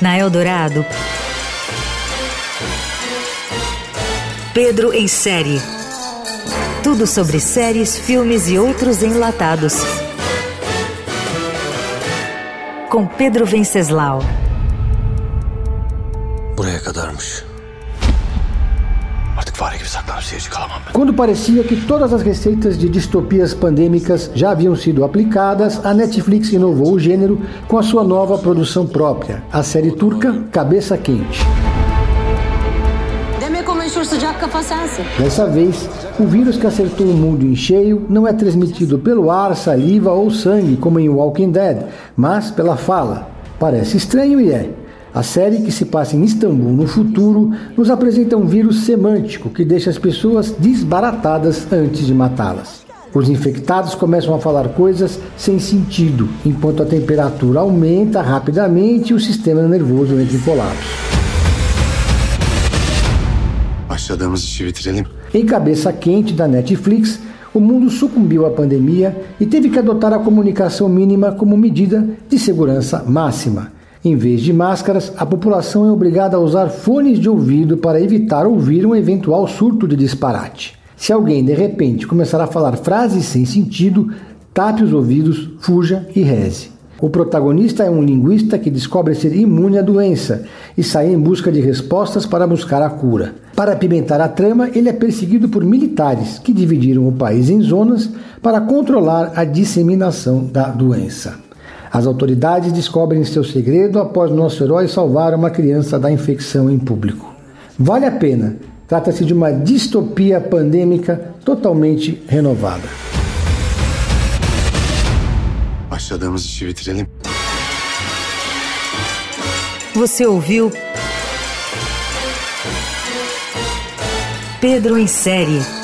Na Eldorado, Pedro em série. Tudo sobre séries, filmes e outros enlatados. Com Pedro Venceslau. Buraya kadarmış. Artık fare gibi saklanıp seyirci kalamam ben. Quando parecia que todas as receitas de distopias pandêmicas já haviam sido aplicadas, a Netflix inovou o gênero com a sua nova produção própria, a série turca Cabeça Quente. Dessa vez, o vírus que acertou o mundo em cheio não é transmitido pelo ar, saliva ou sangue, como em Walking Dead, mas pela fala. Parece estranho e é. A série, que se passa em Istambul no futuro, nos apresenta um vírus semântico que deixa as pessoas desbaratadas antes de matá-las. Os infectados começam a falar coisas sem sentido, enquanto a temperatura aumenta rapidamente e o sistema nervoso entra em colapso. Em Cabeça Quente da Netflix, o mundo sucumbiu à pandemia e teve que adotar a comunicação mínima como medida de segurança máxima. Em vez de máscaras, a população é obrigada a usar fones de ouvido para evitar ouvir um eventual surto de disparate. Se alguém de repente começar a falar frases sem sentido, tape os ouvidos, fuja e reze. O protagonista é um linguista que descobre ser imune à doença e sai em busca de respostas para buscar a cura. Para apimentar a trama, ele é perseguido por militares que dividiram o país em zonas para controlar a disseminação da doença. As autoridades descobrem seu segredo após nosso herói salvar uma criança da infecção em público. Vale a pena. Trata-se de uma distopia pandêmica totalmente renovada. Başladığımız işi bitirelim. Você ouviu Pedro em série.